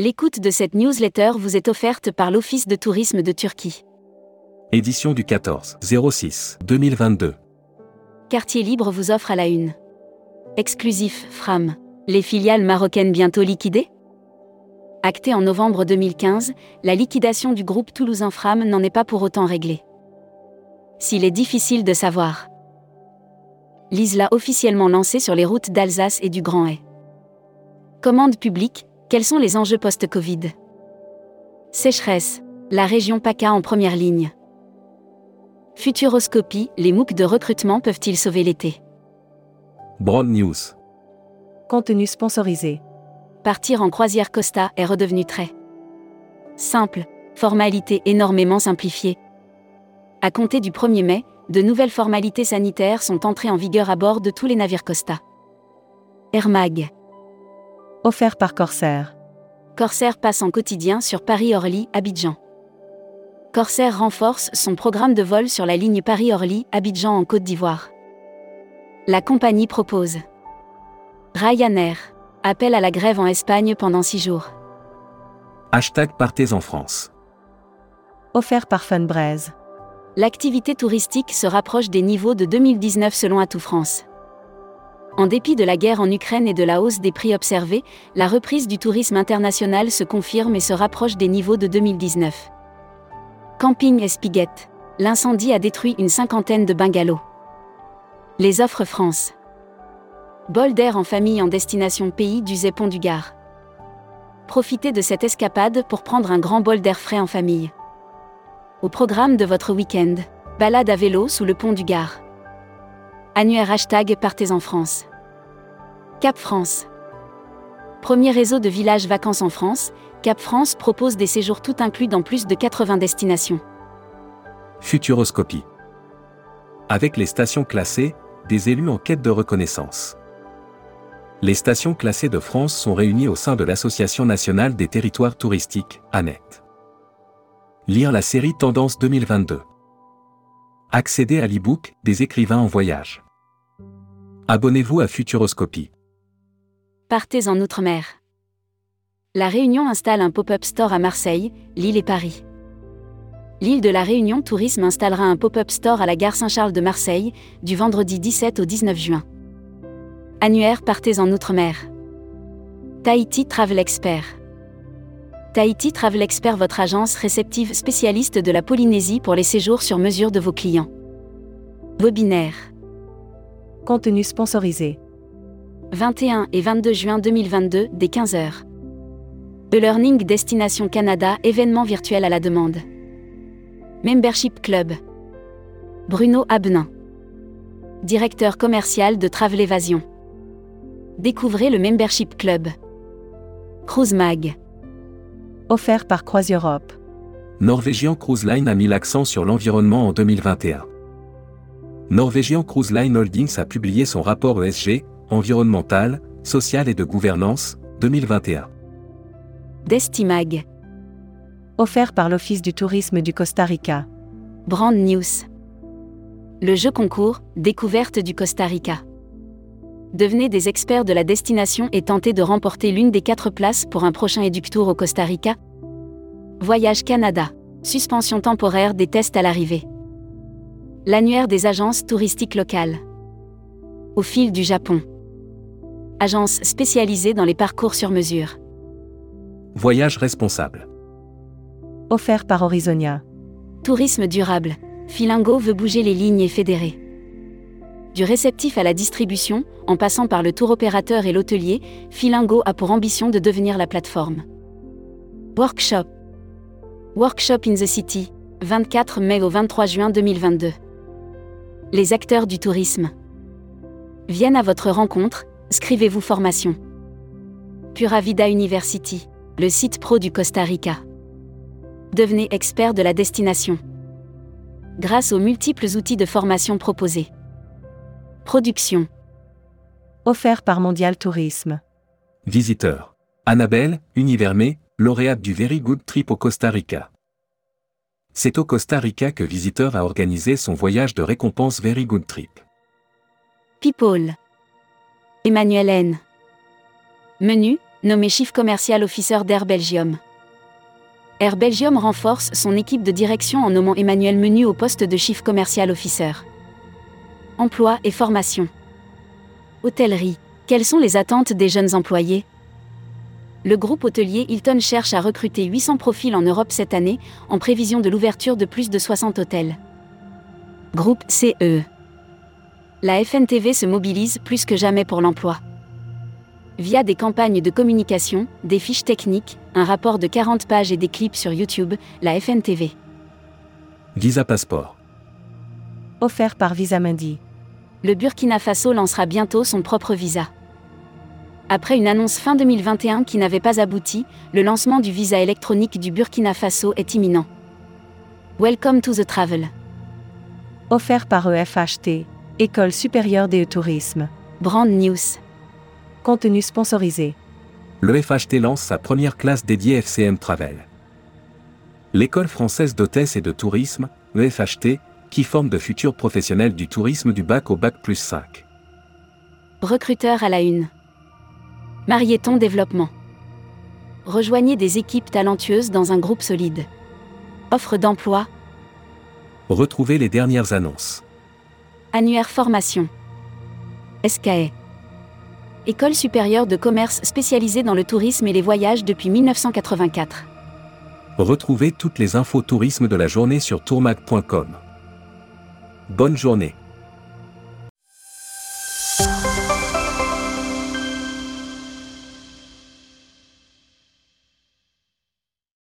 L'écoute de cette newsletter vous est offerte par l'Office de tourisme de Turquie. Édition du 14 06 2022. Quartier Libre vous offre à la une. Exclusif Fram. Les filiales marocaines bientôt liquidées? Actée en novembre 2015, la liquidation du groupe toulousain Fram n'en est pas pour autant réglée. S'il est difficile de savoir. L'ISLA officiellement lancée sur les routes d'Alsace et du Grand Est. Commande publique, quels sont les enjeux post-Covid? Sécheresse, la région PACA en première ligne. Futuroscopie, les MOOC de recrutement peuvent-ils sauver l'été? Broad News. Contenu sponsorisé. Partir en croisière Costa est redevenu très simple, formalité énormément simplifiée. À compter du 1er mai, de nouvelles formalités sanitaires sont entrées en vigueur à bord de tous les navires Costa. Air Mag. Offert par Corsair. Corsair passe en quotidien sur Paris-Orly, Abidjan. Corsair renforce son programme de vol sur la ligne Paris-Orly, Abidjan en Côte d'Ivoire. La compagnie propose Ryanair. Appel à la grève en Espagne pendant six jours. Hashtag Partez en France. Offert par Funbraise. L'activité touristique se rapproche des niveaux de 2019 selon Atout France. En dépit de la guerre en Ukraine et de la hausse des prix observés, la reprise du tourisme international se confirme et se rapproche des niveaux de 2019. Camping Espiguette. L'incendie a détruit une cinquantaine de bungalows. Les offres France. Bol d'air en famille en destination pays du Zépon du Gard. Profitez de cette escapade pour prendre un grand bol d'air frais en famille. Au programme de votre week-end, balade à vélo sous le pont du Gard. Annuaire hashtag Partez en France. Cap France. Premier réseau de villages vacances en France, Cap France propose des séjours tout inclus dans plus de 80 destinations. Futuroscopie. Avec les stations classées, des élus en quête de reconnaissance. Les stations classées de France sont réunies au sein de l'Association nationale des territoires touristiques, ANET. Lire la série Tendance 2022. Accéder à l'e-book des écrivains en voyage. Abonnez-vous à Futuroscopie. Partez en Outre-mer. La Réunion installe un pop-up store à Marseille, Lille et Paris. L'île de la Réunion Tourisme installera un pop-up store à la gare Saint-Charles de Marseille, du vendredi 17 au 19 juin. Annuaire Partez en Outre-mer. Tahiti Travel Expert. Tahiti Travel Expert, votre agence réceptive spécialiste de la Polynésie pour les séjours sur mesure de vos clients. Webinaire. Contenu sponsorisé. 21 et 22 juin 2022, dès 15h. E-Learning Destination Canada, événement virtuel à la demande. Membership Club. Bruno Abnin. Directeur commercial de Travel Evasion. Découvrez le Membership Club. Cruise Mag. Offert par Croise Europe. Norwegian Cruise Line a mis l'accent sur l'environnement en 2021. Norwegian Cruise Line Holdings a publié son rapport ESG, environnemental, social et de gouvernance, 2021. Destimag. Offert par l'Office du tourisme du Costa Rica. Brand News. Le jeu concours, découverte du Costa Rica. Devenez des experts de la destination et tentez de remporter l'une des quatre places pour un prochain Eductour au Costa Rica. Voyage Canada. Suspension temporaire des tests à l'arrivée. L'annuaire des agences touristiques locales. Au fil du Japon. Agence spécialisée dans les parcours sur mesure. Voyage responsable. Offert par Horizonia. Tourisme durable. Filingo veut bouger les lignes et fédérer. Du réceptif à la distribution, en passant par le tour opérateur et l'hôtelier, Filingo a pour ambition de devenir la plateforme. Workshop. Workshop in the City, 24 mai au 23 juin 2022. Les acteurs du tourisme viennent à votre rencontre, scrivez-vous formation. Pura Vida University, le site pro du Costa Rica. Devenez expert de la destination. Grâce aux multiples outils de formation proposés. Production. Offert par Mondial Tourisme. Visiteur. Annabelle, Univermé, lauréate du Very Good Trip au Costa Rica. C'est au Costa Rica que Visiteur a organisé son voyage de récompense Very Good Trip. People. Emmanuel N. Menu, Nommé Chief Commercial Officer d'Air Belgium. Air Belgium renforce son équipe de direction en nommant Emmanuel Menu au poste de Chief Commercial Officer. Emploi et formation. Hôtellerie. Quelles sont les attentes des jeunes employés? Le groupe hôtelier Hilton cherche à recruter 800 profils en Europe cette année, en prévision de l'ouverture de plus de 60 hôtels. Groupe CE. La FNTV se mobilise plus que jamais pour l'emploi. Via des campagnes de communication, des fiches techniques, un rapport de 40 pages et des clips sur YouTube, la FNTV. Visa Passport. Offert par Visa Mundi. Le Burkina Faso lancera bientôt son propre visa. Après une annonce fin 2021 qui n'avait pas abouti, le lancement du visa électronique du Burkina Faso est imminent. Welcome to the travel. Offert par EFHT, École supérieure des tourisme. Brand News. Contenu sponsorisé. Le FHT lance sa première classe dédiée FCM Travel. L'école française d'hôtesse et de tourisme, EFHT, qui forme de futurs professionnels du tourisme du bac au bac plus 5. Recruteur à la une. Marieton Développement. Rejoignez des équipes talentueuses dans un groupe solide. Offre d'emploi. Retrouvez les dernières annonces. Annuaire formation. SKE. École supérieure de commerce spécialisée dans le tourisme et les voyages depuis 1984. Retrouvez toutes les infos tourisme de la journée sur tourmag.com. Bonne journée.